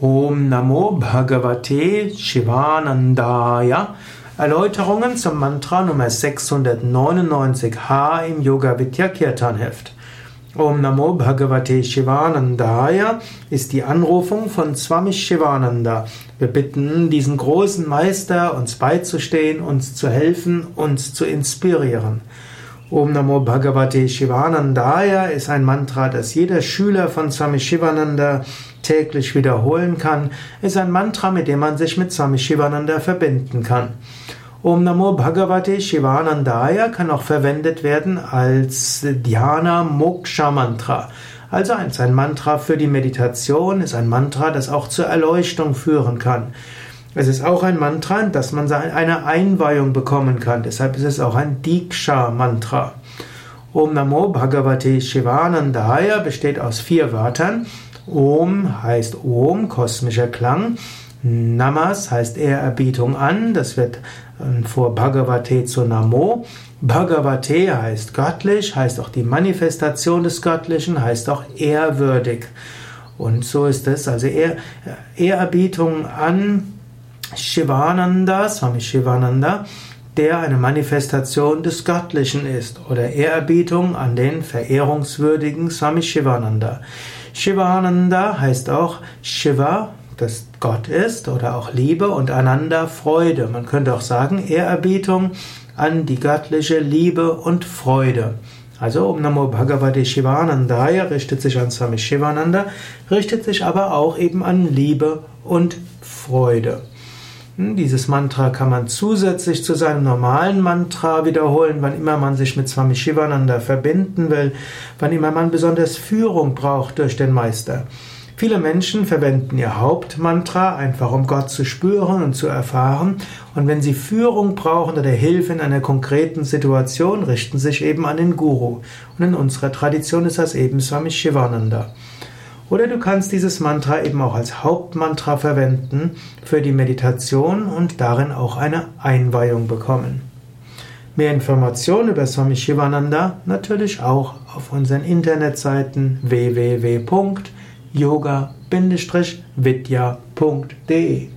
Om Namo Bhagavate Shivanandaya. Erläuterungen zum Mantra Nummer 699h im Yoga Vidya Kirtan Heft. Om Namo Bhagavate Shivanandaya ist die Anrufung von Swami Shivananda. Wir bitten diesen großen Meister, uns beizustehen, uns zu helfen, uns zu inspirieren. Om Namo Bhagavate Shivanandaya ist ein Mantra, das jeder Schüler von Swami Shivananda täglich wiederholen kann, ist ein Mantra, mit dem man sich mit Swami Shivananda verbinden kann. Om Namo Bhagavate Shivanandaya kann auch verwendet werden als Dhyana Moksha Mantra. Also ein Mantra für die Meditation, ist ein Mantra, das auch zur Erleuchtung führen kann. Es ist auch ein Mantra, dass man eine Einweihung bekommen kann. Deshalb ist es auch ein Diksha-Mantra. Om Namo Bhagavate Shivanandaya besteht aus vier Wörtern. Om heißt Om, kosmischer Klang. Namas heißt Ehrerbietung an. Das wird äh, vor Bhagavate zu Namo. Bhagavate heißt göttlich, heißt auch die Manifestation des Göttlichen, heißt auch ehrwürdig. Und so ist es. Also Ehrerbietung an Shivananda, Swami Shivananda, der eine Manifestation des Göttlichen ist, oder Ehrerbietung an den verehrungswürdigen Swami Shivananda. Shivananda heißt auch Shiva, das Gott ist, oder auch Liebe und Ananda Freude. Man könnte auch sagen Ehrerbietung an die göttliche Liebe und Freude. Also Om Namo Bhagavate Shivanandaya richtet sich an Swami Shivananda, richtet sich aber auch eben an Liebe und Freude. Hm, dieses Mantra kann man zusätzlich zu seinem normalen Mantra wiederholen, wann immer man sich mit Swami Shivananda verbinden will, wann immer man besonders Führung braucht durch den Meister. Viele Menschen verwenden ihr Hauptmantra einfach um Gott zu spüren und zu erfahren. Und wenn sie Führung brauchen oder Hilfe in einer konkreten Situation, richten sich eben an den Guru. Und in unserer Tradition ist das eben Swami Shivananda. Oder du kannst dieses Mantra eben auch als Hauptmantra verwenden für die Meditation und darin auch eine Einweihung bekommen. Mehr Informationen über Swami Shivananda natürlich auch auf unseren Internetseiten www.yoga-vidya.de